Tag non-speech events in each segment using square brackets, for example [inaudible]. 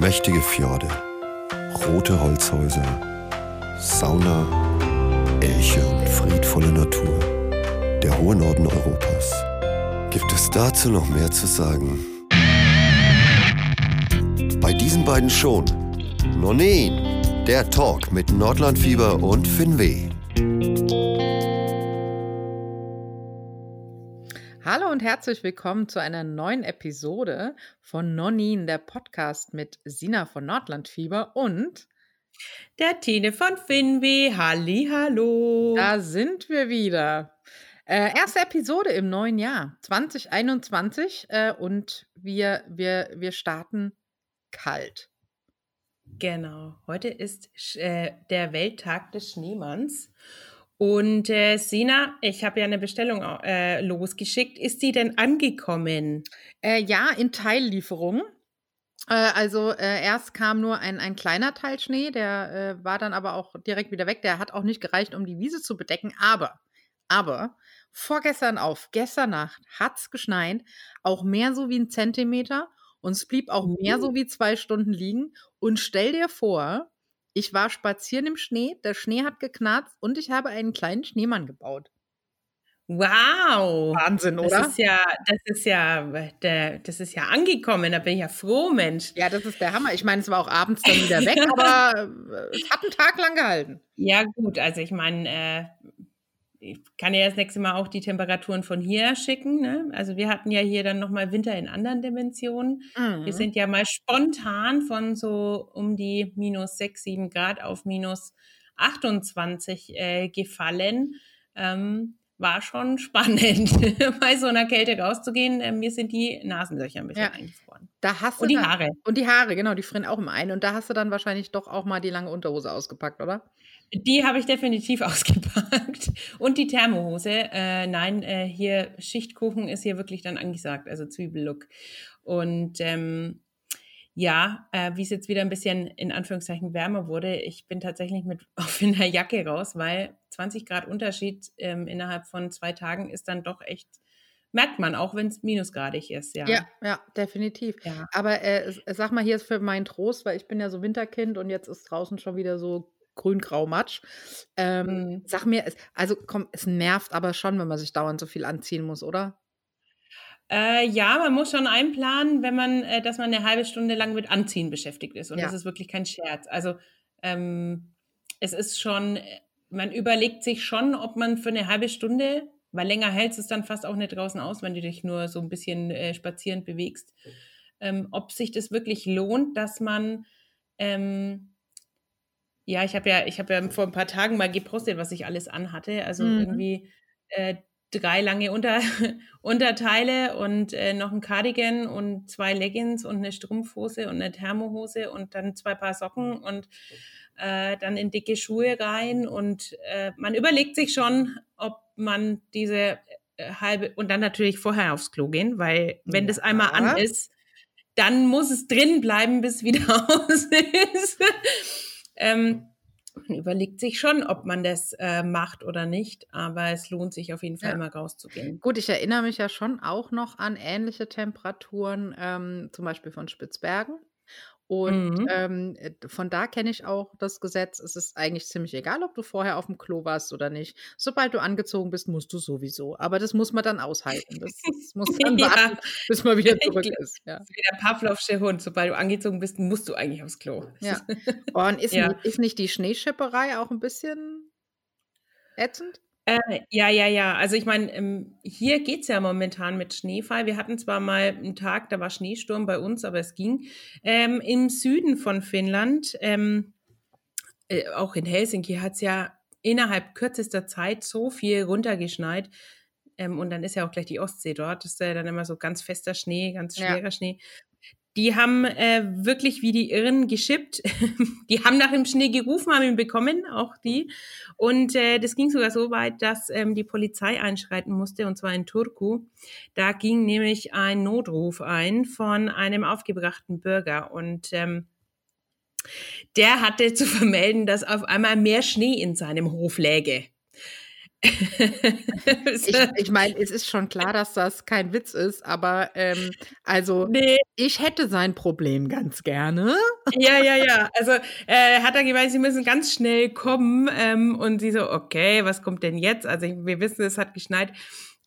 Mächtige Fjorde, rote Holzhäuser, Sauna, Elche und friedvolle Natur. Der hohe Norden Europas. Gibt es dazu noch mehr zu sagen? Bei diesen beiden schon. Nonin, der Talk mit Nordlandfieber und Finweh. Hallo und herzlich willkommen zu einer neuen Episode von Nonin, der Podcast mit Sina von Nordlandfieber und der Tine von Finweh. Halli, hallo. Da sind wir wieder. Äh, erste Episode im neuen Jahr 2021 äh, und wir, wir, wir starten kalt. Genau. Heute ist äh, der Welttag des Schneemanns. Und äh, Sina, ich habe ja eine Bestellung äh, losgeschickt. Ist die denn angekommen? Äh, ja, in Teillieferung. Äh, also äh, erst kam nur ein, ein kleiner Teil Schnee, der äh, war dann aber auch direkt wieder weg. Der hat auch nicht gereicht, um die Wiese zu bedecken. Aber, aber vorgestern auf, gestern Nacht hat es geschneit, auch mehr so wie ein Zentimeter. Und es blieb auch mehr so uh. wie zwei Stunden liegen. Und stell dir vor, ich war spazieren im Schnee, der Schnee hat geknarzt und ich habe einen kleinen Schneemann gebaut. Wow! Wahnsinn, oder? Das ist ja, das ist ja, der, das ist ja angekommen. Da bin ich ja froh, Mensch. Ja, das ist der Hammer. Ich meine, es war auch abends dann wieder [laughs] weg, aber äh, es hat einen Tag lang gehalten. Ja, gut. Also ich meine, äh, ich kann ja das nächste Mal auch die Temperaturen von hier schicken. Ne? Also wir hatten ja hier dann nochmal Winter in anderen Dimensionen. Mhm. Wir sind ja mal spontan von so um die minus 6, 7 Grad auf minus 28 äh, gefallen. Ähm, war schon spannend, [laughs] bei so einer Kälte rauszugehen. Äh, mir sind die Nasenlöcher ein bisschen ja. eingefroren. Da hast du und die dann, Haare. Und die Haare, genau, die frieren auch im einen. Und da hast du dann wahrscheinlich doch auch mal die lange Unterhose ausgepackt, oder? Die habe ich definitiv [laughs] ausgepackt. Und die Thermohose. Äh, nein, äh, hier Schichtkuchen ist hier wirklich dann angesagt, also Zwiebellook. Und ähm, ja, äh, wie es jetzt wieder ein bisschen in Anführungszeichen wärmer wurde, ich bin tatsächlich mit [laughs] auf in der Jacke raus, weil 20 Grad Unterschied ähm, innerhalb von zwei Tagen ist dann doch echt merkt man, auch wenn es minusgradig ist, ja. Ja, ja, definitiv. Ja. Aber äh, sag mal, hier ist für meinen Trost, weil ich bin ja so Winterkind und jetzt ist draußen schon wieder so grün-grau-matsch. Ähm, mhm. Sag mir, also komm, es nervt aber schon, wenn man sich dauernd so viel anziehen muss, oder? Äh, ja, man muss schon einplanen, wenn man, äh, dass man eine halbe Stunde lang mit Anziehen beschäftigt ist. Und ja. das ist wirklich kein Scherz. Also ähm, es ist schon, man überlegt sich schon, ob man für eine halbe Stunde, weil länger hältst es dann fast auch nicht draußen aus, wenn du dich nur so ein bisschen äh, spazierend bewegst, ähm, ob sich das wirklich lohnt, dass man ähm, ja, ich habe ja, ich habe ja vor ein paar Tagen mal gepostet, was ich alles anhatte. Also mhm. irgendwie äh, drei lange Unter [laughs] Unterteile und äh, noch ein Cardigan und zwei Leggings und eine Strumpfhose und eine Thermohose und dann zwei Paar Socken und äh, dann in dicke Schuhe rein. Und äh, man überlegt sich schon, ob man diese äh, halbe und dann natürlich vorher aufs Klo gehen, weil wenn ja. das einmal an ist, dann muss es drin bleiben, bis wieder [laughs] aus ist. Ähm, man überlegt sich schon, ob man das äh, macht oder nicht, aber es lohnt sich auf jeden Fall ja. mal rauszugehen. Gut, ich erinnere mich ja schon auch noch an ähnliche Temperaturen, ähm, zum Beispiel von Spitzbergen. Und mhm. ähm, äh, von da kenne ich auch das Gesetz. Es ist eigentlich ziemlich egal, ob du vorher auf dem Klo warst oder nicht. Sobald du angezogen bist, musst du sowieso. Aber das muss man dann aushalten. Das, das muss [laughs] dann warten, ja. bis man wieder zurück ist. Ja. Wie der Pavlovsche Hund. Sobald du angezogen bist, musst du eigentlich aufs Klo. Ja. [laughs] Und ist, ja. ist nicht die Schneeschipperei auch ein bisschen ätzend? Äh, ja, ja, ja. Also ich meine, ähm, hier geht es ja momentan mit Schneefall. Wir hatten zwar mal einen Tag, da war Schneesturm bei uns, aber es ging. Ähm, Im Süden von Finnland, ähm, äh, auch in Helsinki, hat es ja innerhalb kürzester Zeit so viel runtergeschneit. Ähm, und dann ist ja auch gleich die Ostsee dort. Das ist ja dann immer so ganz fester Schnee, ganz schwerer ja. Schnee. Die haben äh, wirklich wie die Irren geschippt. [laughs] die haben nach dem Schnee gerufen, haben ihn bekommen, auch die. Und äh, das ging sogar so weit, dass ähm, die Polizei einschreiten musste, und zwar in Turku. Da ging nämlich ein Notruf ein von einem aufgebrachten Bürger. Und ähm, der hatte zu vermelden, dass auf einmal mehr Schnee in seinem Hof läge. Ich [laughs] ich meine, es ist schon klar, dass das kein Witz ist, aber ähm, also nee. ich hätte sein Problem ganz gerne. Ja, ja, ja. Also äh, hat er gemeint, sie müssen ganz schnell kommen ähm, und sie so, okay, was kommt denn jetzt? Also wir wissen, es hat geschneit.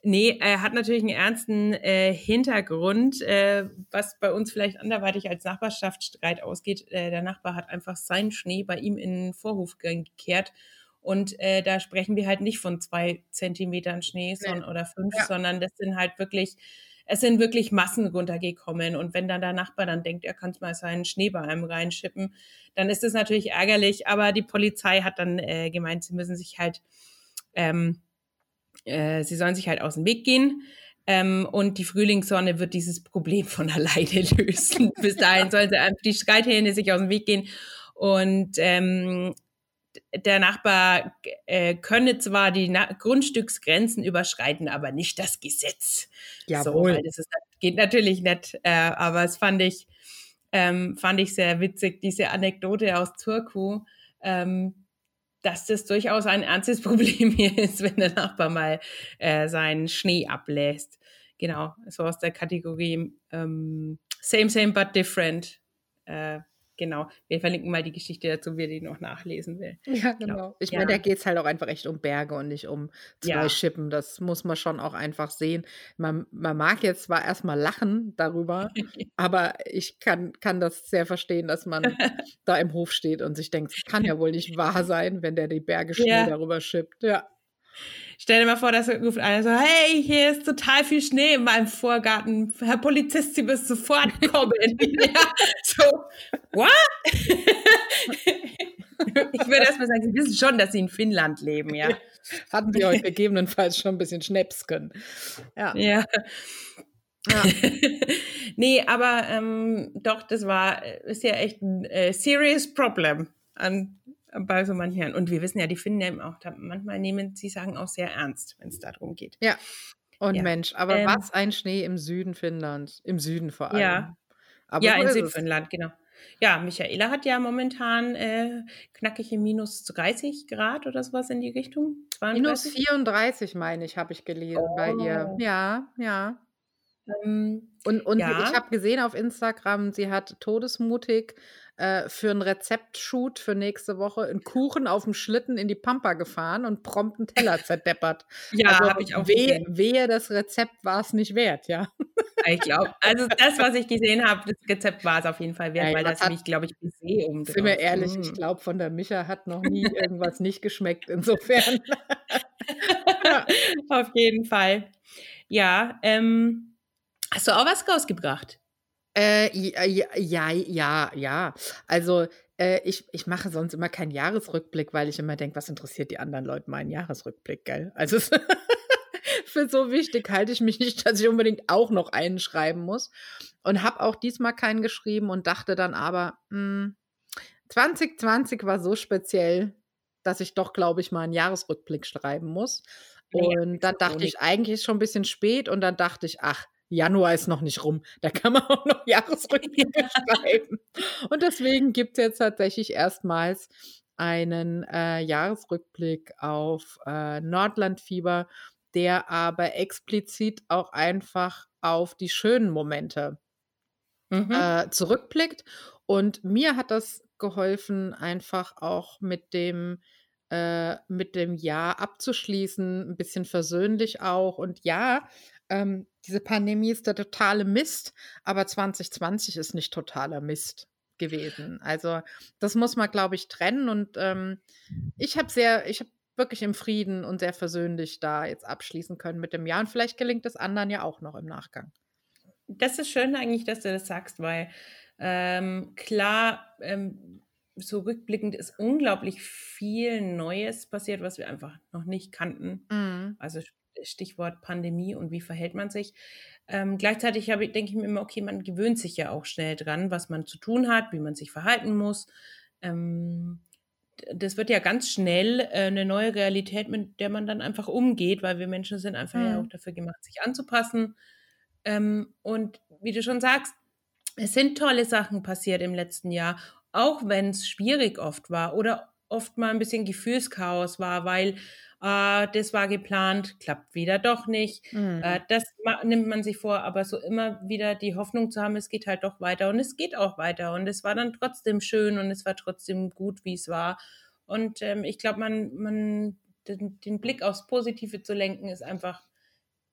Nee, er hat natürlich einen ernsten äh, Hintergrund, äh, was bei uns vielleicht anderweitig als Nachbarschaftsstreit ausgeht. Äh, der Nachbar hat einfach seinen Schnee bei ihm in den Vorhof gekehrt. Und äh, da sprechen wir halt nicht von zwei Zentimetern Schnee nee. sondern, oder fünf, ja. sondern das sind halt wirklich, es sind wirklich Massen runtergekommen. Und wenn dann der Nachbar dann denkt, er kann mal seinen Schnee bei einem reinschippen, dann ist das natürlich ärgerlich. Aber die Polizei hat dann äh, gemeint, sie müssen sich halt ähm, äh, sie sollen sich halt aus dem Weg gehen. Ähm, und die Frühlingssonne wird dieses Problem von [laughs] alleine lösen. Bis dahin [laughs] sollen sie einfach die Streithähne sich aus dem Weg gehen. Und ähm, der Nachbar äh, könne zwar die Na Grundstücksgrenzen überschreiten, aber nicht das Gesetz. Jawohl. So, das ist, geht natürlich nicht, äh, aber es fand ich, ähm, fand ich sehr witzig, diese Anekdote aus Turku. Ähm, dass das durchaus ein ernstes [laughs] Problem hier ist, wenn der Nachbar mal äh, seinen Schnee ablässt. Genau, so aus der Kategorie ähm, Same, Same, but different. Äh, genau. Wir verlinken mal die Geschichte dazu, wer die noch nachlesen will. Ja, genau. genau. Ich ja. meine, da geht es halt auch einfach echt um Berge und nicht um zwei ja. Schippen. Das muss man schon auch einfach sehen. Man, man mag jetzt zwar erstmal lachen darüber, [laughs] aber ich kann, kann das sehr verstehen, dass man [laughs] da im Hof steht und sich denkt, es kann ja wohl nicht wahr sein, wenn der die Berge schnell ja. darüber schippt. Ja. Stell dir mal vor, dass ruft einer so, hey, hier ist total viel Schnee in meinem Vorgarten. Herr Polizist, Sie müssen sofort kommen. [laughs] ja, so, what? ich würde erstmal sagen, Sie wissen schon, dass Sie in Finnland leben, ja. [laughs] Hatten wir euch gegebenenfalls schon ein bisschen Schnäpsken. Ja. ja. Ja. [laughs] nee, aber ähm, doch, das war, ist ja echt ein äh, serious problem an bei so manchen. Und wir wissen ja, die Finnen nehmen auch, manchmal nehmen sie Sachen auch sehr ernst, wenn es darum geht. Ja. Und ja. Mensch, aber ähm, was ein Schnee im Süden Finnlands, im Süden vor allem. Ja, aber ja in Südfinnland, genau. Ja, Michaela hat ja momentan äh, knackige minus 30 Grad oder sowas in die Richtung. 32? Minus 34, meine ich, habe ich gelesen oh. bei ihr. Oh. Ja, ja. Ähm, und und ja. ich habe gesehen auf Instagram, sie hat todesmutig äh, für ein Rezeptshoot für nächste Woche einen Kuchen auf dem Schlitten in die Pampa gefahren und prompt einen Teller [laughs] zerdeppert. ja, also, habe ich auch wehe, wehe, das Rezept war es nicht wert, ja. Ich glaube, also das, was ich gesehen habe, das Rezept war es auf jeden Fall wert, Nein, weil das mich, glaube ich, um. Sind wir ehrlich, mm. ich glaube, von der Micha hat noch nie irgendwas nicht geschmeckt, insofern. ja. [laughs] Auf jeden Fall. Ja, ähm, hast du auch was rausgebracht? Äh, ja, ja, ja, ja. Also, äh, ich, ich mache sonst immer keinen Jahresrückblick, weil ich immer denke, was interessiert die anderen Leute meinen Jahresrückblick, gell? Also, [laughs] für so wichtig halte ich mich nicht, dass ich unbedingt auch noch einen schreiben muss. Und habe auch diesmal keinen geschrieben und dachte dann aber, mh, hm, 2020 war so speziell, dass ich doch, glaube ich, mal einen Jahresrückblick schreiben muss. Und dann dachte ich, eigentlich ist schon ein bisschen spät und dann dachte ich, ach, Januar ist noch nicht rum. Da kann man [laughs] auch noch Jahresrückblicke [laughs] schreiben. Und deswegen gibt es jetzt tatsächlich erstmals einen äh, Jahresrückblick auf äh, Nordlandfieber, der aber explizit auch einfach auf die schönen Momente mhm. äh, zurückblickt. Und mir hat das geholfen, einfach auch mit dem äh, mit dem Jahr abzuschließen, ein bisschen versöhnlich auch. Und ja, ähm, diese Pandemie ist der totale Mist, aber 2020 ist nicht totaler Mist gewesen. Also das muss man, glaube ich, trennen. Und ähm, ich habe sehr, ich habe wirklich im Frieden und sehr versöhnlich da jetzt abschließen können mit dem Jahr. Und vielleicht gelingt es anderen ja auch noch im Nachgang. Das ist schön eigentlich, dass du das sagst, weil ähm, klar, ähm, so rückblickend ist unglaublich viel Neues passiert, was wir einfach noch nicht kannten. Mhm. Also Stichwort Pandemie und wie verhält man sich. Ähm, gleichzeitig habe, denke ich mir immer, okay, man gewöhnt sich ja auch schnell dran, was man zu tun hat, wie man sich verhalten muss. Ähm, das wird ja ganz schnell äh, eine neue Realität, mit der man dann einfach umgeht, weil wir Menschen sind einfach mhm. ja auch dafür gemacht, sich anzupassen. Ähm, und wie du schon sagst, es sind tolle Sachen passiert im letzten Jahr, auch wenn es schwierig oft war oder oft mal ein bisschen Gefühlschaos war, weil äh, das war geplant, klappt wieder doch nicht. Mhm. Äh, das nimmt man sich vor, aber so immer wieder die Hoffnung zu haben, es geht halt doch weiter und es geht auch weiter und es war dann trotzdem schön und es war trotzdem gut, wie es war. Und ähm, ich glaube, man, man den, den Blick aufs Positive zu lenken, ist einfach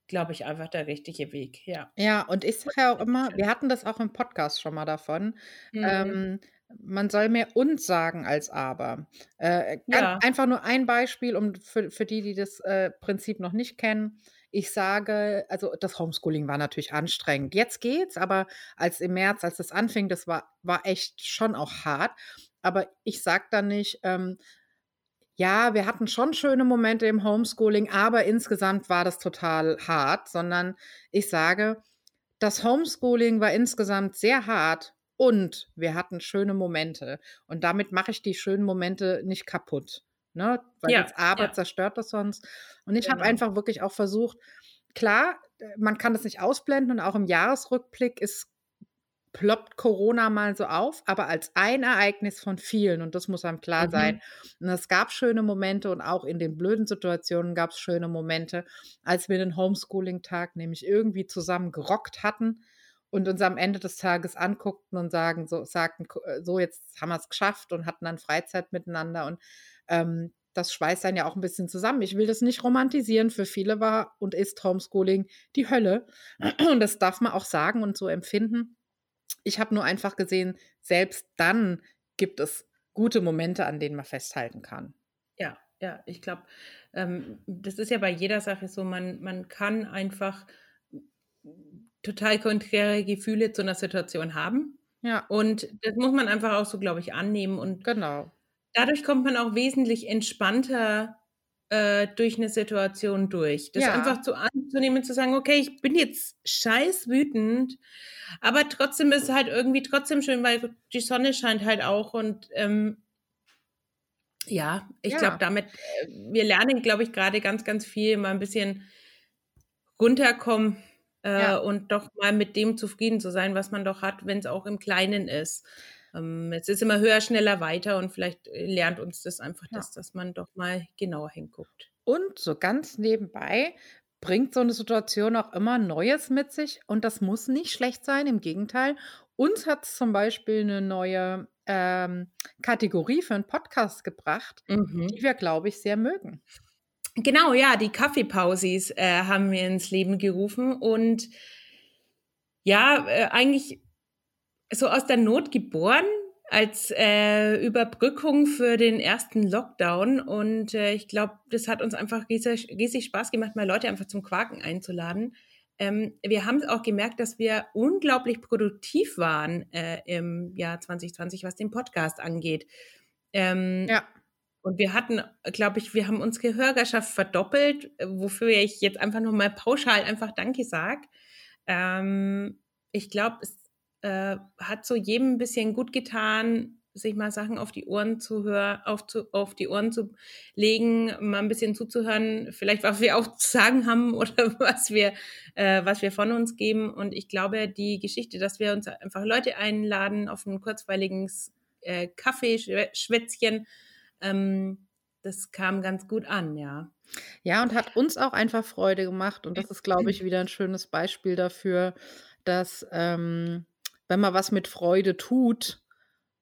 glaube ich, einfach der richtige Weg, ja. Ja, und ich sage ja auch immer, wir hatten das auch im Podcast schon mal davon, mhm. ähm, man soll mehr uns sagen als aber. Äh, ja. Einfach nur ein Beispiel, um für, für die, die das äh, Prinzip noch nicht kennen. Ich sage, also das Homeschooling war natürlich anstrengend. Jetzt geht's, aber als im März, als das anfing, das war, war echt schon auch hart. Aber ich sage dann nicht, ähm, ja, wir hatten schon schöne Momente im Homeschooling, aber insgesamt war das total hart, sondern ich sage, das Homeschooling war insgesamt sehr hart und wir hatten schöne Momente. Und damit mache ich die schönen Momente nicht kaputt. Ne? Weil ja, jetzt aber ja. zerstört das sonst. Und ich genau. habe einfach wirklich auch versucht, klar, man kann das nicht ausblenden und auch im Jahresrückblick ist ploppt Corona mal so auf, aber als ein Ereignis von vielen und das muss einem klar mhm. sein. Und es gab schöne Momente und auch in den blöden Situationen gab es schöne Momente, als wir den Homeschooling-Tag nämlich irgendwie zusammen gerockt hatten und uns am Ende des Tages anguckten und sagen, so, sagten, äh, so jetzt haben wir es geschafft und hatten dann Freizeit miteinander und ähm, das schweißt dann ja auch ein bisschen zusammen. Ich will das nicht romantisieren. Für viele war und ist Homeschooling die Hölle. [clears throat] Und das darf man auch sagen und so empfinden. Ich habe nur einfach gesehen, selbst dann gibt es gute Momente, an denen man festhalten kann. Ja, ja, ich glaube, ähm, das ist ja bei jeder Sache so, man, man kann einfach total konträre Gefühle zu einer Situation haben. Ja. Und das muss man einfach auch so, glaube ich, annehmen. Und genau. dadurch kommt man auch wesentlich entspannter äh, durch eine Situation durch. Das ja. einfach zu anzunehmen, zu sagen, okay, ich bin jetzt scheiß wütend, aber trotzdem ist es halt irgendwie trotzdem schön, weil die Sonne scheint halt auch und ähm, ja, ich ja. glaube, damit, äh, wir lernen, glaube ich, gerade ganz, ganz viel, mal ein bisschen runterkommen äh, ja. und doch mal mit dem zufrieden zu sein, was man doch hat, wenn es auch im Kleinen ist. Ähm, es ist immer höher, schneller, weiter und vielleicht äh, lernt uns das einfach, ja. dass, dass man doch mal genauer hinguckt. Und so ganz nebenbei bringt so eine Situation auch immer Neues mit sich und das muss nicht schlecht sein, im Gegenteil. Uns hat es zum Beispiel eine neue ähm, Kategorie für einen Podcast gebracht, mhm. die wir, glaube ich, sehr mögen. Genau, ja, die Kaffeepausis äh, haben wir ins Leben gerufen und ja, äh, eigentlich so aus der Not geboren als äh, Überbrückung für den ersten Lockdown. Und äh, ich glaube, das hat uns einfach riesig, riesig Spaß gemacht, mal Leute einfach zum Quaken einzuladen. Ähm, wir haben auch gemerkt, dass wir unglaublich produktiv waren äh, im Jahr 2020, was den Podcast angeht. Ähm, ja. Und wir hatten, glaube ich, wir haben unsere Hörerschaft verdoppelt, wofür ich jetzt einfach nochmal pauschal einfach Danke sage. Ähm, ich glaube, es äh, hat so jedem ein bisschen gut getan, sich mal Sachen auf die Ohren zu hören, auf, auf die Ohren zu legen, mal ein bisschen zuzuhören, vielleicht was wir auch zu sagen haben [laughs] oder was wir, äh, was wir von uns geben. Und ich glaube, die Geschichte, dass wir uns einfach Leute einladen auf ein kurzweiliges äh, Kaffeeschwätzchen, ähm, das kam ganz gut an, ja. Ja, und hat uns auch einfach Freude gemacht. Und das ist, glaube ich, wieder ein schönes Beispiel dafür, dass ähm, wenn man was mit Freude tut,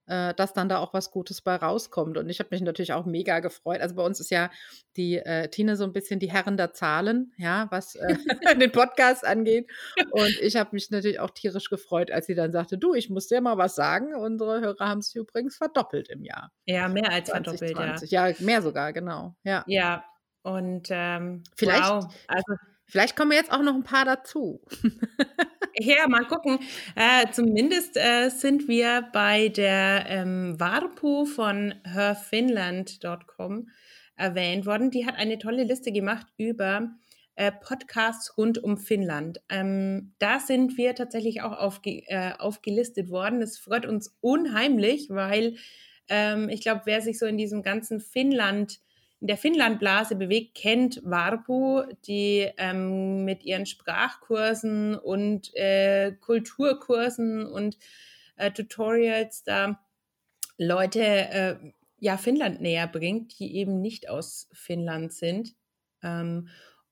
äh, dass dann da auch was Gutes bei rauskommt. Und ich habe mich natürlich auch mega gefreut. Also bei uns ist ja die äh, Tine so ein bisschen die Herren der Zahlen, ja, was äh, [laughs] [laughs] den Podcast angeht. Und ich habe mich natürlich auch tierisch gefreut, als sie dann sagte, du, ich muss dir mal was sagen. Unsere Hörer haben es übrigens verdoppelt im Jahr. Ja, mehr als 2020. verdoppelt, ja. Ja, mehr sogar, genau. Ja. Ja. Und ähm, vielleicht, wow. also, vielleicht kommen jetzt auch noch ein paar dazu. [laughs] Ja, mal gucken. Äh, zumindest äh, sind wir bei der ähm, Varpu von herfinland.com erwähnt worden. Die hat eine tolle Liste gemacht über äh, Podcasts rund um Finnland. Ähm, da sind wir tatsächlich auch aufge äh, aufgelistet worden. Das freut uns unheimlich, weil ähm, ich glaube, wer sich so in diesem ganzen Finnland in der Finnlandblase bewegt, kennt Varpu, die ähm, mit ihren Sprachkursen und äh, Kulturkursen und äh, Tutorials da Leute äh, ja, Finnland näher bringt, die eben nicht aus Finnland sind. Ähm,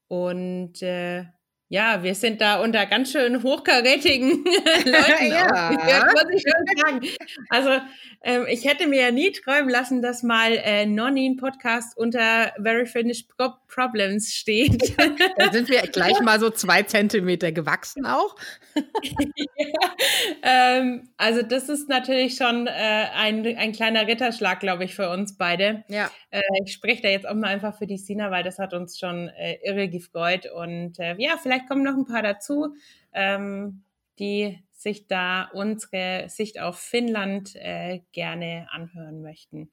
und äh, ja, wir sind da unter ganz schön hochkarätigen [laughs] Leuten. ja. ich. Also, ähm, ich hätte mir ja nie träumen lassen, dass mal äh, Nonin Podcast unter Very Finished Pro Problems steht. da sind wir gleich mal so zwei Zentimeter gewachsen auch. [laughs] ja, ähm, also, das ist natürlich schon äh, ein, ein kleiner Ritterschlag, glaube ich, für uns beide. Ja. Äh, ich spreche da jetzt auch mal einfach für die Sina, weil das hat uns schon äh, irre gefreut. Und äh, ja, vielleicht vielleicht kommen noch ein paar dazu, ähm, die sich da unsere Sicht auf Finnland äh, gerne anhören möchten.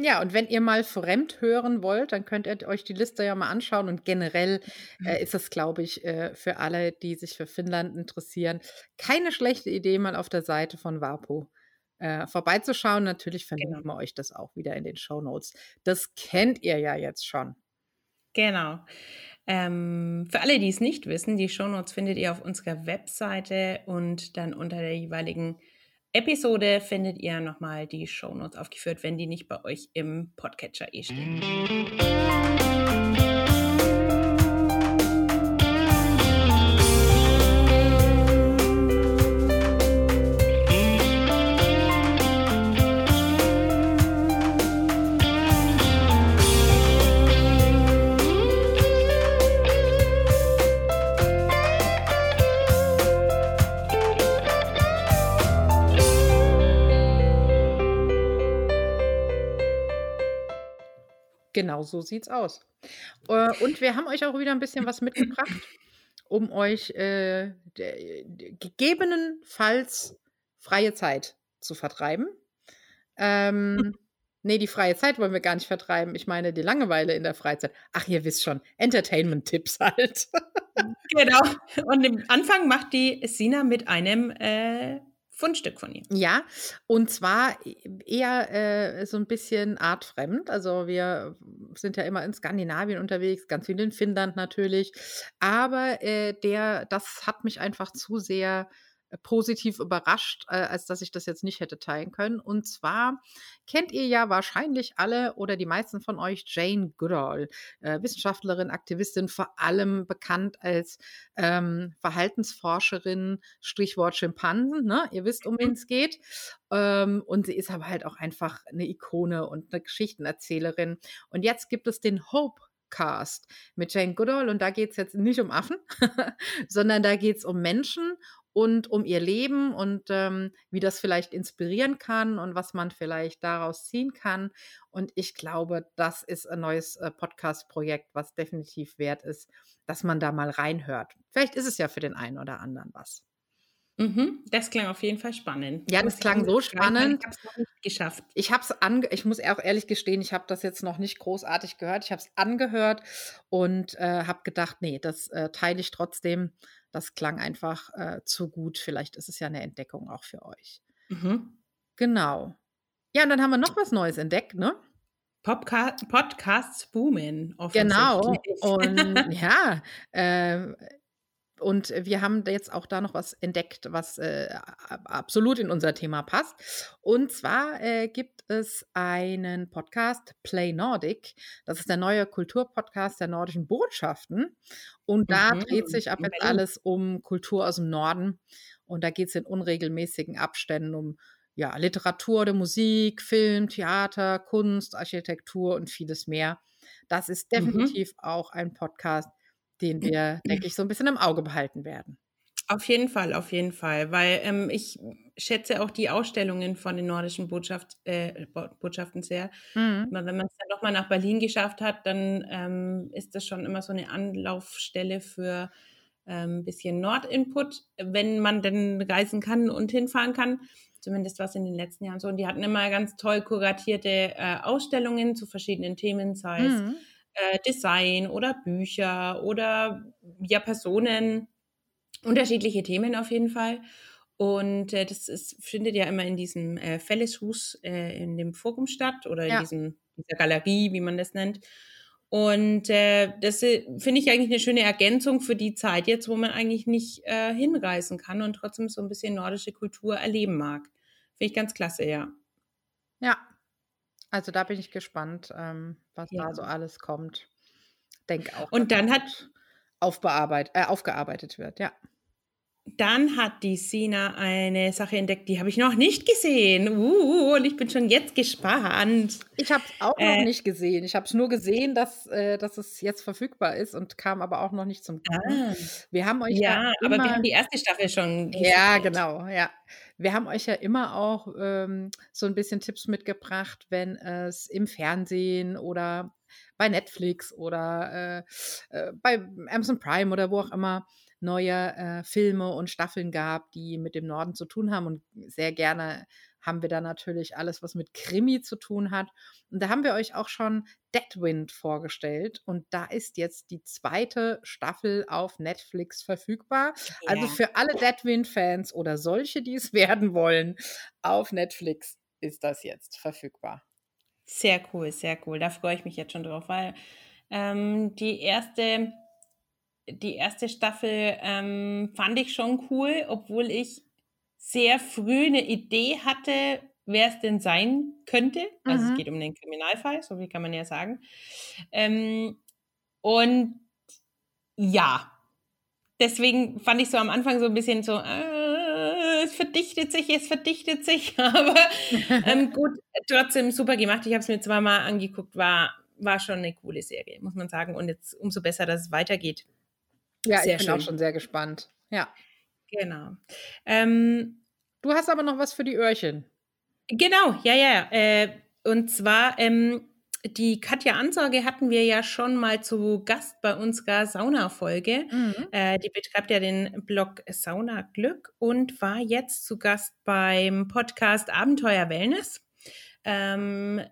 Ja, und wenn ihr mal fremd hören wollt, dann könnt ihr euch die Liste ja mal anschauen. Und generell äh, mhm. ist es, glaube ich, äh, für alle, die sich für Finnland interessieren, keine schlechte Idee, mal auf der Seite von WAPO äh, vorbeizuschauen. Natürlich verlinken genau. wir euch das auch wieder in den Show Notes. Das kennt ihr ja jetzt schon. Genau. Ähm, für alle, die es nicht wissen, die Shownotes findet ihr auf unserer Webseite und dann unter der jeweiligen Episode findet ihr nochmal die Shownotes aufgeführt, wenn die nicht bei euch im Podcatcher eh stehen. Genau so sieht's aus. Äh, und wir haben euch auch wieder ein bisschen was mitgebracht, um euch äh, gegebenenfalls freie Zeit zu vertreiben. Ähm, [laughs] nee, die freie Zeit wollen wir gar nicht vertreiben. Ich meine die Langeweile in der Freizeit. Ach, ihr wisst schon, Entertainment-Tipps halt. [laughs] genau. Und im Anfang macht die Sina mit einem äh, Fundstück von ihm. Ja, und zwar e, eher äh, so ein bisschen artfremd. Also wir sind ja immer in Skandinavien unterwegs, ganz viel in Finnland natürlich. Aber äh, der, das hat mich einfach zu sehr positiv überrascht, äh, als dass ich das jetzt nicht hätte teilen können. Und zwar kennt ihr ja wahrscheinlich alle oder die meisten von euch Jane Goodall, äh, Wissenschaftlerin, Aktivistin, vor allem bekannt als ähm, Verhaltensforscherin, Strichwort Schimpansen. Ne? Ihr wisst, um wen es geht. Ähm, und sie ist aber halt auch einfach eine Ikone und eine Geschichtenerzählerin. Und jetzt gibt es den Hope Cast mit Jane Goodall und da geht es jetzt nicht um Affen, [laughs] sondern da geht es um Menschen und um ihr Leben und ähm, wie das vielleicht inspirieren kann und was man vielleicht daraus ziehen kann. Und ich glaube, das ist ein neues äh, Podcast-Projekt, was definitiv wert ist, dass man da mal reinhört. Vielleicht ist es ja für den einen oder anderen was. Mhm, das klang auf jeden Fall spannend. Ja, das klang so spannend. Ich habe es noch nicht geschafft. Ich habe es ich muss auch ehrlich gestehen, ich habe das jetzt noch nicht großartig gehört. Ich habe es angehört und äh, habe gedacht, nee, das äh, teile ich trotzdem das klang einfach äh, zu gut. Vielleicht ist es ja eine Entdeckung auch für euch. Mhm. Genau. Ja, und dann haben wir noch was Neues entdeckt, ne? Popca Podcasts boomen. Genau. Und [laughs] ja, äh, und wir haben jetzt auch da noch was entdeckt, was äh, absolut in unser Thema passt. Und zwar äh, gibt es einen Podcast, Play Nordic. Das ist der neue Kulturpodcast der nordischen Botschaften. Und da mhm. dreht sich ab jetzt alles um Kultur aus dem Norden. Und da geht es in unregelmäßigen Abständen um ja, Literatur oder Musik, Film, Theater, Kunst, Architektur und vieles mehr. Das ist mhm. definitiv mhm. auch ein Podcast, den wir, denke ich, so ein bisschen im Auge behalten werden. Auf jeden Fall, auf jeden Fall, weil ähm, ich schätze auch die Ausstellungen von den nordischen Botschaft, äh, Botschaften sehr. Mhm. Wenn man es dann nochmal nach Berlin geschafft hat, dann ähm, ist das schon immer so eine Anlaufstelle für ein ähm, bisschen Nordinput, wenn man denn reisen kann und hinfahren kann. Zumindest war es in den letzten Jahren so. Und die hatten immer ganz toll kuratierte äh, Ausstellungen zu verschiedenen Themen, sei es mhm äh, Design oder Bücher oder ja Personen, unterschiedliche Themen auf jeden Fall. Und äh, das ist, findet ja immer in diesem äh, Felleshus äh, in dem Forum statt oder in ja. diesem, dieser Galerie, wie man das nennt. Und äh, das äh, finde ich eigentlich eine schöne Ergänzung für die Zeit jetzt, wo man eigentlich nicht äh, hinreisen kann und trotzdem so ein bisschen nordische Kultur erleben mag. Finde ich ganz klasse, ja. Ja, Also da bin ich gespannt, ähm, was ja. da so alles kommt. Denke auch. Und dann hat aufbearbeitet, äh, aufgearbeitet wird, ja. Dann hat die Sina eine Sache entdeckt, die habe ich noch nicht gesehen. Uh, und ich bin schon jetzt gespannt. Ich habe es auch äh, noch nicht gesehen. Ich habe es nur gesehen, dass, äh, dass es jetzt verfügbar ist und kam aber auch noch nicht zum ah, Wir haben euch ja, aber wir haben die erste Staffel schon. Gesehen. Ja, genau, ja. Wir haben euch ja immer auch ähm, so ein bisschen Tipps mitgebracht, wenn es im Fernsehen oder bei Netflix oder äh, äh, bei Amazon Prime oder wo auch immer neue äh, Filme und Staffeln gab, die mit dem Norden zu tun haben. Und sehr gerne haben wir da natürlich alles, was mit Krimi zu tun hat. Und da haben wir euch auch schon Deadwind vorgestellt. Und da ist jetzt die zweite Staffel auf Netflix verfügbar. Yeah. Also für alle Deadwind-Fans oder solche, die es [laughs] werden wollen, auf Netflix ist das jetzt verfügbar. Sehr cool, sehr cool. Da freue ich mich jetzt schon drauf, weil ähm, die erste die erste Staffel ähm, fand ich schon cool, obwohl ich sehr früh eine Idee hatte, wer es denn sein könnte. Also mhm. es geht um den Kriminalfall, so wie kann man ja sagen. Ähm, und ja, deswegen fand ich so am Anfang so ein bisschen so, äh, es verdichtet sich, es verdichtet sich, [laughs] aber ähm, [laughs] gut, trotzdem super gemacht. Ich habe es mir zweimal angeguckt, war, war schon eine coole Serie, muss man sagen. Und jetzt umso besser, dass es weitergeht. Ja, sehr ich bin schön. auch schon sehr gespannt. Ja. Genau. Ähm, du hast aber noch was für die Öhrchen. Genau, ja, ja. Äh, und zwar ähm, die Katja Ansage hatten wir ja schon mal zu Gast bei unserer Sauna-Folge. Mhm. Äh, die betreibt ja den Blog Sauna Glück und war jetzt zu Gast beim Podcast Abenteuer Wellness. Ähm,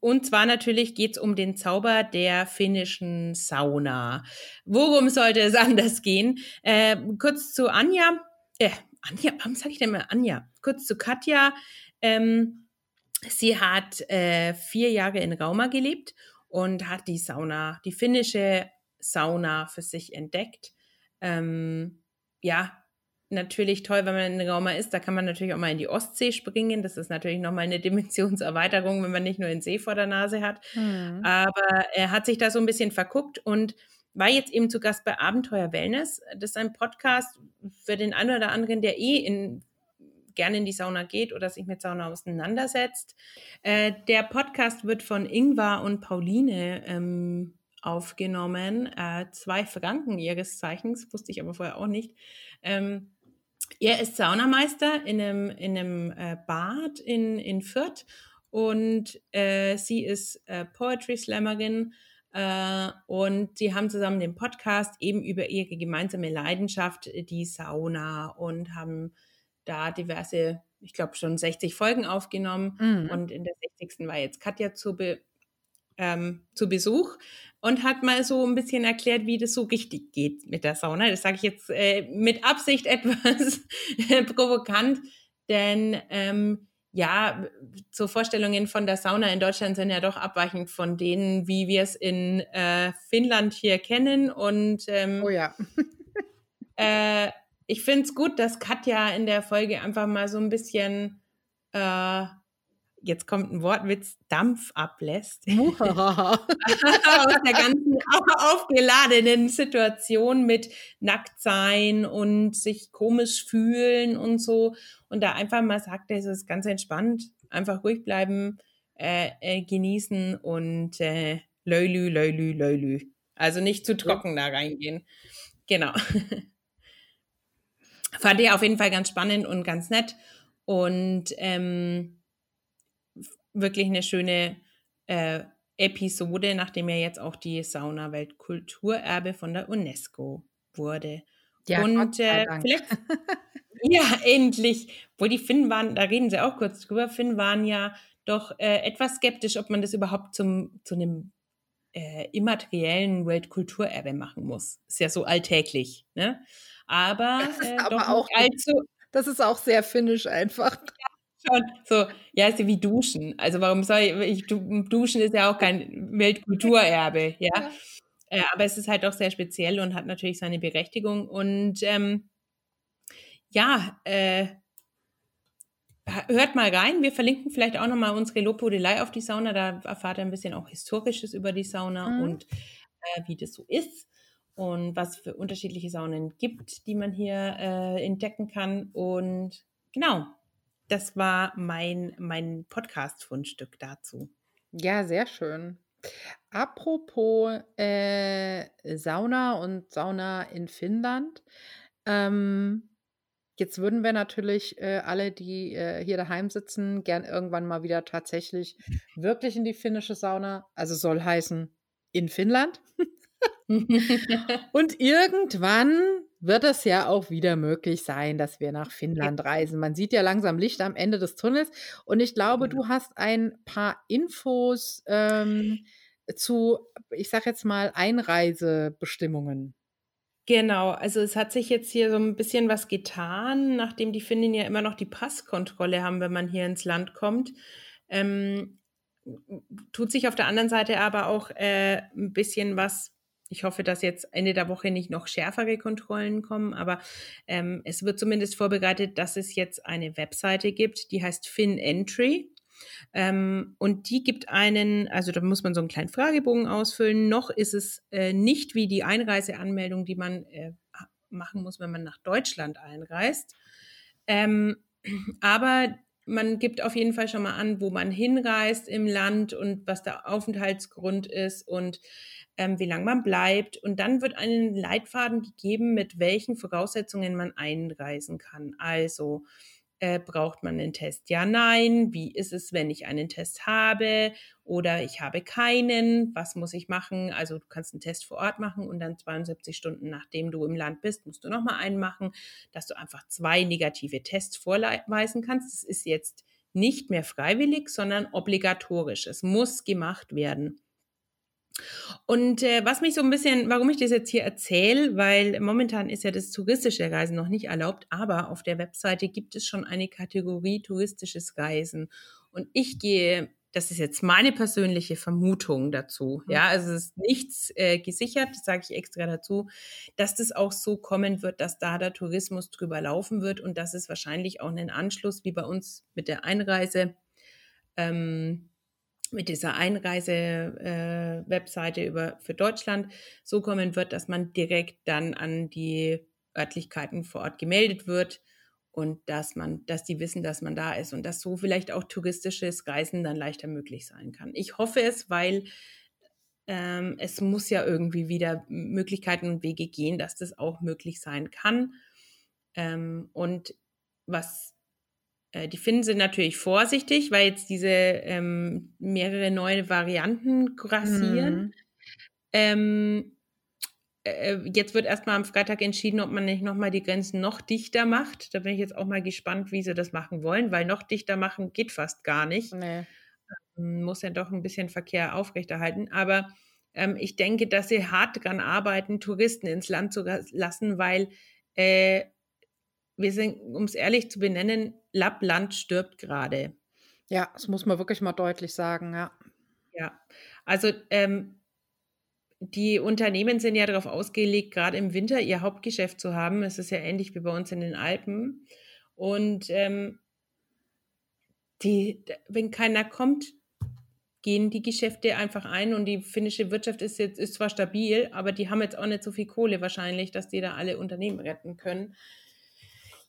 und zwar natürlich geht es um den Zauber der finnischen Sauna. Worum sollte es [laughs] anders gehen? Äh, kurz zu Anja. Äh, Anja, warum sage ich denn mal Anja? Kurz zu Katja. Ähm, sie hat äh, vier Jahre in Rauma gelebt und hat die Sauna, die finnische Sauna für sich entdeckt. Ähm, ja, natürlich toll, wenn man in Rauma ist. Da kann man natürlich auch mal in die Ostsee springen. Das ist natürlich nochmal eine [laughs] Dimensionserweiterung, wenn man nicht nur den See vor der Nase hat. Mhm. Aber er hat sich da so ein bisschen verguckt und war jetzt eben zu Gast bei Abenteuer Wellness. Das ist ein Podcast für den einen oder anderen, der eh in, gerne in die Sauna geht oder sich mit Sauna auseinandersetzt. Äh, der Podcast wird von Ingvar und Pauline ähm, aufgenommen. Äh, zwei Franken ihres Zeichens, wusste ich aber vorher auch nicht. Ähm, er ist Saunameister in einem, in einem äh, Bad in, in Fürth und äh, sie ist äh, Poetry Slammerin äh, und sie haben zusammen den Podcast eben über ihre gemeinsame Leidenschaft, die Sauna und haben da diverse, ich glaube schon 60 Folgen aufgenommen mhm. und in der 60. war jetzt Katja zu, be, ähm, zu Besuch und hat mal so ein bisschen erklärt, wie das so richtig geht mit der Sauna. Das sage ich jetzt äh, mit Absicht [laughs] etwas provokant, denn ähm, ja, so Vorstellungen von der Sauna in Deutschland sind ja doch abweichend von denen, wie wir es in äh, Finnland hier kennen. Und ähm, oh ja. [laughs] äh, ich finde es gut, dass Katja in der Folge einfach mal so ein bisschen äh, jetzt kommt ein Wortwitz, Dampf ablässt. [laughs] Aus der ganzen [laughs] aufgeladenen Situation mit Nacktsein und sich komisch fühlen und so. Und da einfach mal sagt, es ist ganz entspannt, einfach ruhig bleiben, äh, äh, genießen und äh, löylü, löylü, löylü. Also nicht zu trocken da reingehen. Genau. [laughs] Fand ich auf jeden Fall ganz spannend und ganz nett. Und ähm, wirklich eine schöne äh, Episode, nachdem ja jetzt auch die Sauna Weltkulturerbe von der UNESCO wurde. Ja, und äh, vielleicht, [laughs] ja, endlich. Wo die Finnen waren, da reden sie auch kurz drüber, Finnen waren ja doch äh, etwas skeptisch, ob man das überhaupt zum, zu einem äh, immateriellen Weltkulturerbe machen muss. Ist ja so alltäglich, ne? Aber, äh, aber auch allzu. Das ist auch sehr finnisch einfach. Ja, schon so, ja, ist ja wie Duschen. Also warum soll ich, Duschen ist ja auch kein Weltkulturerbe, [laughs] ja. ja. Äh, aber es ist halt doch sehr speziell und hat natürlich seine Berechtigung. Und ähm, ja, äh, hört mal rein. Wir verlinken vielleicht auch nochmal unsere Lobhudelei auf die Sauna. Da erfahrt ihr ein bisschen auch Historisches über die Sauna mhm. und äh, wie das so ist und was für unterschiedliche Saunen gibt, die man hier äh, entdecken kann. Und genau, das war mein, mein Podcast-Fundstück dazu. Ja, sehr schön. Apropos äh, Sauna und Sauna in Finnland. Ähm, jetzt würden wir natürlich äh, alle, die äh, hier daheim sitzen, gern irgendwann mal wieder tatsächlich wirklich in die finnische Sauna. Also soll heißen in Finnland. [laughs] und irgendwann wird es ja auch wieder möglich sein, dass wir nach Finnland reisen. Man sieht ja langsam Licht am Ende des Tunnels. Und ich glaube, du hast ein paar Infos ähm, zu, ich sag jetzt mal, Einreisebestimmungen. Genau, also es hat sich jetzt hier so ein bisschen was getan, nachdem die Finnen ja immer noch die Passkontrolle haben, wenn man hier ins Land kommt. Ähm, tut sich auf der anderen Seite aber auch äh, ein bisschen was ich hoffe, dass jetzt Ende der Woche nicht noch schärfere Kontrollen kommen, aber ähm, es wird zumindest vorbereitet, dass es jetzt eine Webseite gibt, die heißt FinEntry. Ähm, und die gibt einen, also da muss man so einen kleinen Fragebogen ausfüllen. Noch ist es äh, nicht wie die Einreiseanmeldung, die man äh, machen muss, wenn man nach Deutschland einreist. Ähm, [clears throat] aber man gibt auf jeden Fall schon mal an, wo man hinreist im Land und was der Aufenthaltsgrund ist und ähm, wie lange man bleibt. Und dann wird einen Leitfaden gegeben, mit welchen Voraussetzungen man einreisen kann. Also äh, braucht man einen Test? Ja, nein. Wie ist es, wenn ich einen Test habe oder ich habe keinen? Was muss ich machen? Also du kannst einen Test vor Ort machen und dann 72 Stunden nachdem du im Land bist, musst du nochmal einen machen, dass du einfach zwei negative Tests vorweisen kannst. Das ist jetzt nicht mehr freiwillig, sondern obligatorisch. Es muss gemacht werden. Und äh, was mich so ein bisschen, warum ich das jetzt hier erzähle, weil momentan ist ja das touristische Reisen noch nicht erlaubt, aber auf der Webseite gibt es schon eine Kategorie touristisches Reisen. Und ich gehe, das ist jetzt meine persönliche Vermutung dazu, mhm. ja, also es ist nichts äh, gesichert, das sage ich extra dazu, dass das auch so kommen wird, dass da der Tourismus drüber laufen wird und dass es wahrscheinlich auch einen Anschluss wie bei uns mit der Einreise ähm, mit dieser Einreise-Webseite äh, über für Deutschland so kommen wird, dass man direkt dann an die Örtlichkeiten vor Ort gemeldet wird und dass man, dass die wissen, dass man da ist und dass so vielleicht auch touristisches Reisen dann leichter möglich sein kann. Ich hoffe es, weil ähm, es muss ja irgendwie wieder Möglichkeiten und Wege gehen, dass das auch möglich sein kann. Ähm, und was die Finnen sind natürlich vorsichtig, weil jetzt diese ähm, mehrere neue Varianten grassieren. Mhm. Ähm, äh, jetzt wird erstmal am Freitag entschieden, ob man nicht nochmal die Grenzen noch dichter macht. Da bin ich jetzt auch mal gespannt, wie sie das machen wollen, weil noch dichter machen geht fast gar nicht. Nee. Ähm, muss ja doch ein bisschen Verkehr aufrechterhalten. Aber ähm, ich denke, dass sie hart daran arbeiten, Touristen ins Land zu lassen, weil äh, wir sind, um es ehrlich zu benennen, Lappland stirbt gerade. Ja, das muss man wirklich mal deutlich sagen, ja. Ja, also ähm, die Unternehmen sind ja darauf ausgelegt, gerade im Winter ihr Hauptgeschäft zu haben. Es ist ja ähnlich wie bei uns in den Alpen. Und ähm, die, wenn keiner kommt, gehen die Geschäfte einfach ein und die finnische Wirtschaft ist jetzt ist zwar stabil, aber die haben jetzt auch nicht so viel Kohle wahrscheinlich, dass die da alle Unternehmen retten können.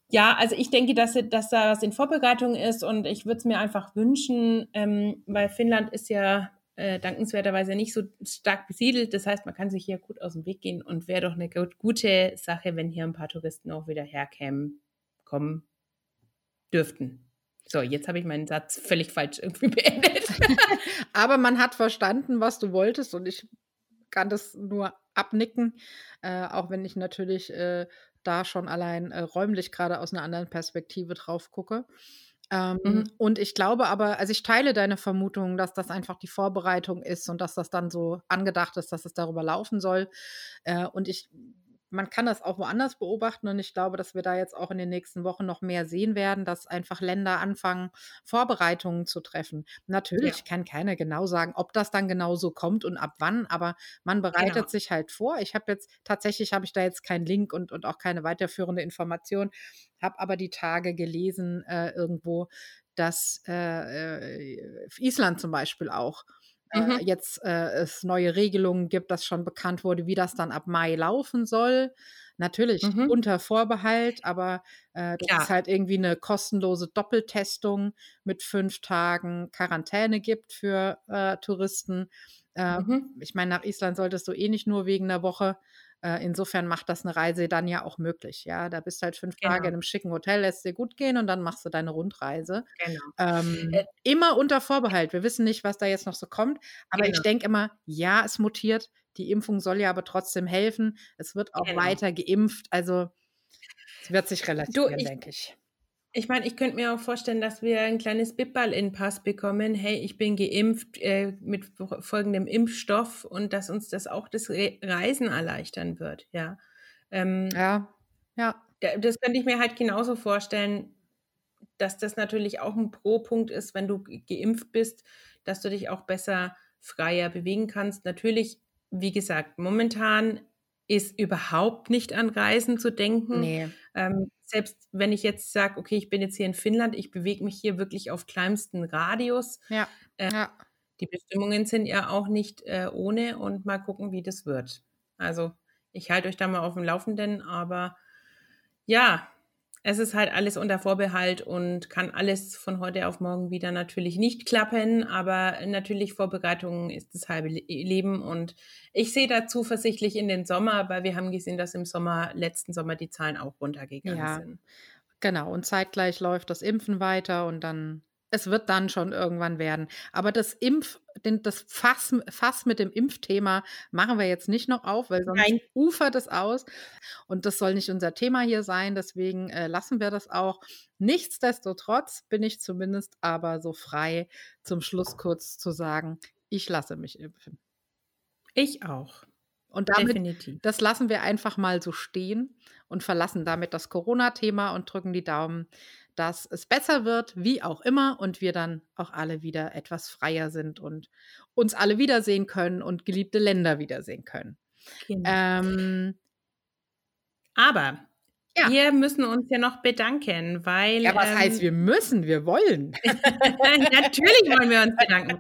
Ja, also ich denke, dass, dass da was in Vorbereitung ist und ich würde es mir einfach wünschen, ähm, weil Finnland ist ja äh, dankenswerterweise nicht so stark besiedelt. Das heißt, man kann sich hier gut aus dem Weg gehen und wäre doch eine gut, gute Sache, wenn hier ein paar Touristen auch wieder herkämen, kommen dürften. So, jetzt habe ich meinen Satz völlig falsch irgendwie [laughs] beendet. [laughs] Aber man hat verstanden, was du wolltest und ich kann das nur abnicken, äh, auch wenn ich natürlich äh, da schon allein äh, räumlich gerade aus einer anderen Perspektive drauf gucke. Ähm, mhm. Und ich glaube aber, also ich teile deine Vermutung, dass das einfach die Vorbereitung ist und dass das dann so angedacht ist, dass es darüber laufen soll. Äh, und ich man kann das auch woanders beobachten und ich glaube, dass wir da jetzt auch in den nächsten Wochen noch mehr sehen werden, dass einfach Länder anfangen, Vorbereitungen zu treffen. Natürlich ja. kann keiner genau sagen, ob das dann genau so kommt und ab wann, aber man bereitet genau. sich halt vor. Ich habe jetzt tatsächlich habe ich da jetzt keinen Link und, und auch keine weiterführende Information, habe aber die Tage gelesen äh, irgendwo, dass äh, äh Island zum Beispiel auch mhm. jetzt äh, es neue Regelungen gibt, dass schon bekannt wurde, wie das dann ab Mai laufen soll. Natürlich mhm. unter Vorbehalt, aber äh, dass es halt irgendwie eine kostenlose Doppeltestung mit fünf Tagen Quarantäne gibt für äh, Touristen. Äh, mhm. Ich meine, nach Island solltest du eh nicht nur wegen einer Woche äh, insofern macht das eine Reise dann ja auch möglich. Ja, da bist du halt fünf genau. Tage in einem schicken Hotel, lässt dir gut gehen und dann machst du deine Rundreise. Genau. Ähm, äh, immer unter Vorbehalt. Wir wissen nicht, was da jetzt noch so kommt. Aber genau. ich denke immer, ja, es mutiert. Die Impfung soll ja aber trotzdem helfen. Es wird auch genau. weiter geimpft. Also es wird sich relativieren, denke ich. Ich meine, ich könnte mir auch vorstellen, dass wir ein kleines Bibball in Pass bekommen. Hey, ich bin geimpft äh, mit folgendem Impfstoff und dass uns das auch das Reisen erleichtern wird. Ja, ähm, ja, ja. Das könnte ich mir halt genauso vorstellen, dass das natürlich auch ein Pro-Punkt ist, wenn du geimpft bist, dass du dich auch besser freier bewegen kannst. Natürlich, wie gesagt, momentan ist überhaupt nicht an Reisen zu denken. Nee. Ähm, selbst wenn ich jetzt sage, okay, ich bin jetzt hier in Finnland, ich bewege mich hier wirklich auf kleinsten Radius. Ja. Äh, ja. Die Bestimmungen sind ja auch nicht äh, ohne und mal gucken, wie das wird. Also ich halte euch da mal auf dem Laufenden, aber ja, es ist halt alles unter Vorbehalt und kann alles von heute auf morgen wieder natürlich nicht klappen, aber natürlich Vorbereitungen ist das halbe Leben. Und ich sehe da zuversichtlich in den Sommer, weil wir haben gesehen, dass im Sommer, letzten Sommer die Zahlen auch runtergegangen ja, sind. Genau, und zeitgleich läuft das Impfen weiter und dann es wird dann schon irgendwann werden. Aber das Impf, den, das Fass, Fass mit dem Impfthema machen wir jetzt nicht noch auf, weil sonst Nein. ufert es aus. Und das soll nicht unser Thema hier sein. Deswegen äh, lassen wir das auch. Nichtsdestotrotz bin ich zumindest aber so frei, zum Schluss kurz zu sagen, ich lasse mich impfen. Ich auch. Und damit, Definitiv. das lassen wir einfach mal so stehen und verlassen damit das Corona-Thema und drücken die Daumen, dass es besser wird, wie auch immer, und wir dann auch alle wieder etwas freier sind und uns alle wiedersehen können und geliebte Länder wiedersehen können. Genau. Ähm, Aber ja. wir müssen uns ja noch bedanken, weil. Ja, was ähm, heißt, wir müssen, wir wollen. [laughs] Natürlich wollen wir uns bedanken.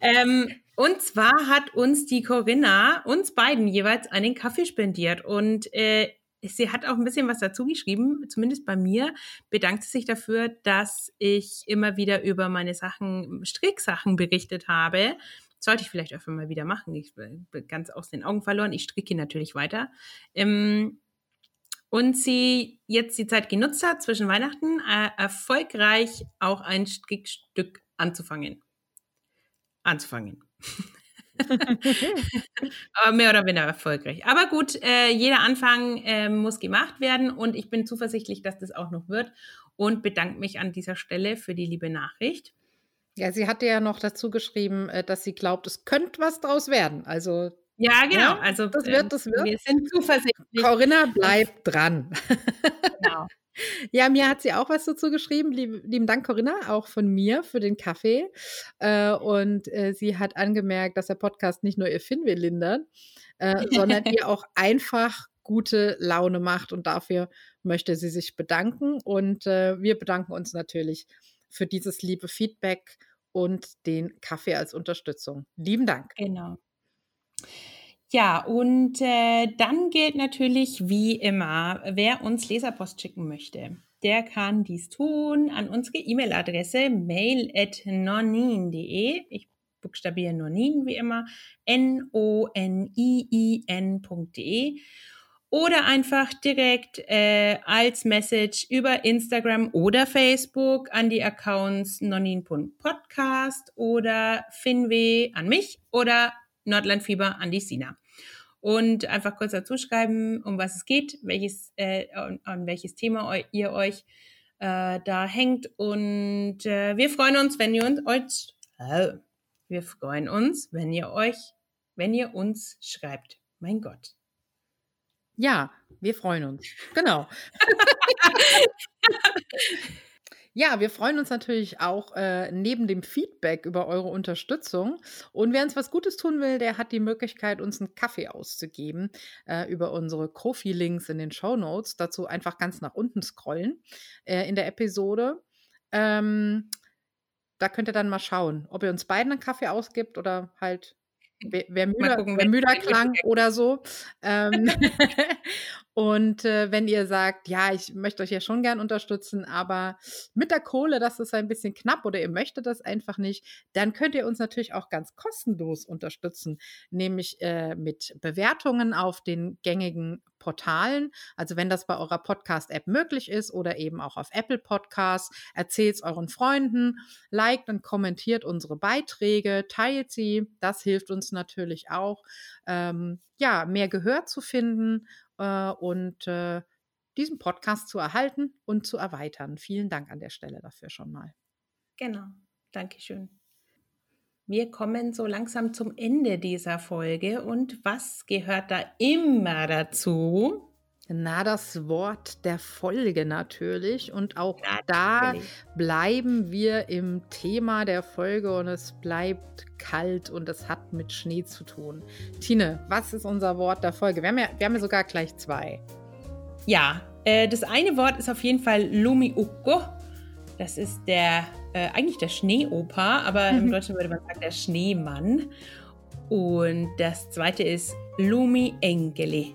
ähm, und zwar hat uns die Corinna, uns beiden jeweils einen Kaffee spendiert. Und äh, sie hat auch ein bisschen was dazu geschrieben, zumindest bei mir, bedankt sie sich dafür, dass ich immer wieder über meine Sachen, Stricksachen berichtet habe. Sollte ich vielleicht öfter mal wieder machen. Ich bin ganz aus den Augen verloren. Ich stricke natürlich weiter. Ähm, und sie jetzt die Zeit genutzt hat, zwischen Weihnachten äh, erfolgreich auch ein Strickstück anzufangen. Anzufangen. [laughs] [laughs] Aber mehr oder weniger erfolgreich. Aber gut, äh, jeder Anfang äh, muss gemacht werden und ich bin zuversichtlich, dass das auch noch wird und bedanke mich an dieser Stelle für die liebe Nachricht. Ja, sie hatte ja noch dazu geschrieben, äh, dass sie glaubt, es könnte was draus werden. Also ja, genau. Ja, also das wird, das wird. Wir sind zuversichtlich. Corinna bleibt dran. [laughs] Genau. Ja, mir hat sie auch was dazu geschrieben. Lieb, lieben Dank, Corinna, auch von mir für den Kaffee. Äh, und äh, sie hat angemerkt, dass der Podcast nicht nur ihr Finn will lindern, äh, [laughs] sondern ihr auch einfach gute Laune macht. Und dafür möchte sie sich bedanken. Und äh, wir bedanken uns natürlich für dieses liebe Feedback und den Kaffee als Unterstützung. Lieben Dank. Genau. Ja, und äh, dann gilt natürlich wie immer, wer uns Leserpost schicken möchte, der kann dies tun. An unsere E-Mail-Adresse mail.nonin.de. Ich buchstabiere Nonin wie immer, N-O-N-I-I-N.de oder einfach direkt äh, als Message über Instagram oder Facebook an die Accounts nonin.podcast oder Finwe an mich oder Nordlandfieber an die Sina und einfach kurz dazu schreiben, um was es geht, welches, äh, an, an welches Thema ihr euch äh, da hängt. Und äh, wir freuen uns, wenn ihr uns, euch, äh, wir freuen uns, wenn ihr euch, wenn ihr uns schreibt. Mein Gott. Ja, wir freuen uns. Genau. [laughs] Ja, wir freuen uns natürlich auch äh, neben dem Feedback über eure Unterstützung. Und wer uns was Gutes tun will, der hat die Möglichkeit, uns einen Kaffee auszugeben äh, über unsere Kofi-Links in den Show Notes. Dazu einfach ganz nach unten scrollen äh, in der Episode. Ähm, da könnt ihr dann mal schauen, ob ihr uns beiden einen Kaffee ausgibt oder halt wer, müder, gucken, wer müder klang oder so. Ähm, [laughs] [laughs] Und äh, wenn ihr sagt, ja, ich möchte euch ja schon gern unterstützen, aber mit der Kohle, das ist ein bisschen knapp oder ihr möchtet das einfach nicht, dann könnt ihr uns natürlich auch ganz kostenlos unterstützen, nämlich äh, mit Bewertungen auf den gängigen Portalen. Also wenn das bei eurer Podcast-App möglich ist oder eben auch auf Apple Podcasts, erzählt es euren Freunden, liked und kommentiert unsere Beiträge, teilt sie. Das hilft uns natürlich auch, ähm, ja, mehr Gehör zu finden äh, und äh, diesen Podcast zu erhalten und zu erweitern. Vielen Dank an der Stelle dafür schon mal. Genau, Dankeschön. Wir kommen so langsam zum Ende dieser Folge und was gehört da immer dazu? Na, das Wort der Folge natürlich. Und auch natürlich. da bleiben wir im Thema der Folge und es bleibt kalt und es hat mit Schnee zu tun. Tine, was ist unser Wort der Folge? Wir haben ja, wir haben ja sogar gleich zwei. Ja, äh, das eine Wort ist auf jeden Fall Lumiukko. Das ist der, äh, eigentlich der Schneeoper, aber im Deutschen würde man sagen der Schneemann. Und das zweite ist Lumi Engeli.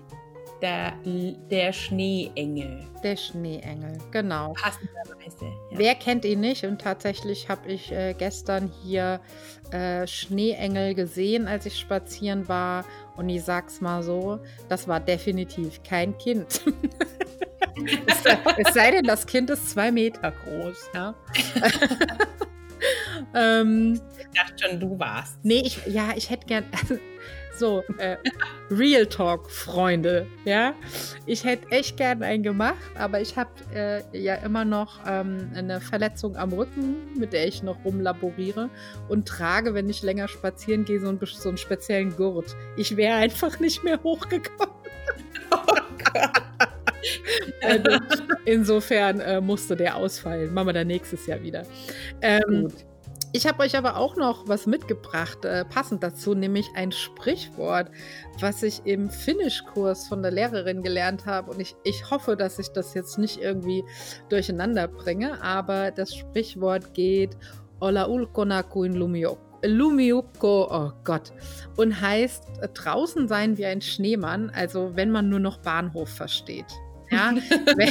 Der, der Schneeengel. Der Schneeengel, genau. Passenderweise. Ja. Wer kennt ihn nicht? Und tatsächlich habe ich äh, gestern hier äh, Schneeengel gesehen, als ich spazieren war. Und ich sag's mal so, das war definitiv kein Kind. [laughs] es, sei, es, sei, denn, das Kind ist zwei Meter groß. Ja. [laughs] ähm, ich dachte schon, du warst. Nee, ich, ja, ich hätte gern. [laughs] So, äh, Real Talk, Freunde. Ja, ich hätte echt gern einen gemacht, aber ich habe äh, ja immer noch ähm, eine Verletzung am Rücken, mit der ich noch rumlaboriere und trage, wenn ich länger spazieren gehe, so einen, so einen speziellen Gurt. Ich wäre einfach nicht mehr hochgekommen. Oh. [laughs] [laughs] also, insofern äh, musste der ausfallen. Machen wir dann nächstes Jahr wieder. Ähm. Ich habe euch aber auch noch was mitgebracht, äh, passend dazu, nämlich ein Sprichwort, was ich im Finnischkurs von der Lehrerin gelernt habe. Und ich, ich hoffe, dass ich das jetzt nicht irgendwie durcheinander bringe, aber das Sprichwort geht Ola ulkona kuin lumiok. Lumiukko, oh Gott, und heißt äh, draußen sein wie ein Schneemann, also wenn man nur noch Bahnhof versteht. Ja,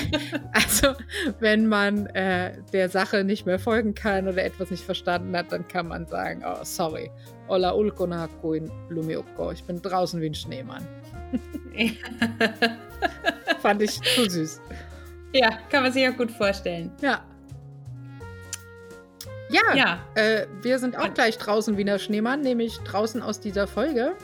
[laughs] also wenn man äh, der Sache nicht mehr folgen kann oder etwas nicht verstanden hat, dann kann man sagen, oh sorry, Ola ulkona kuin lumiukko. Ich bin draußen wie ein Schneemann. [laughs] Fand ich zu süß. Ja, kann man sich auch gut vorstellen. Ja. Ja, ja. Äh, wir sind auch gleich draußen wie der Schneemann, nämlich draußen aus dieser Folge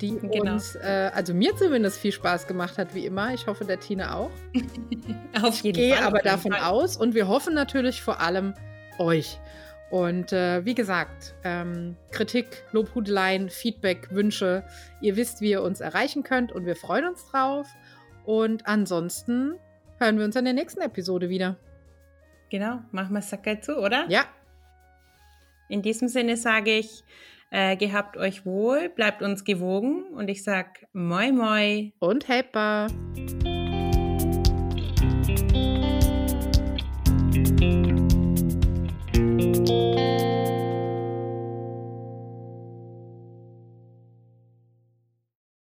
die genau. uns, äh, also mir zumindest viel Spaß gemacht hat, wie immer. Ich hoffe, der Tine auch. [laughs] auf jeden ich gehe aber davon Fall. aus und wir hoffen natürlich vor allem euch. Und äh, wie gesagt, ähm, Kritik, Lobhudeleien, Feedback, Wünsche, ihr wisst, wie ihr uns erreichen könnt und wir freuen uns drauf. Und ansonsten hören wir uns in der nächsten Episode wieder. Genau, machen wir Sacker zu, oder? Ja. In diesem Sinne sage ich, äh, gehabt euch wohl, bleibt uns gewogen und ich sag moi moi und Heppa.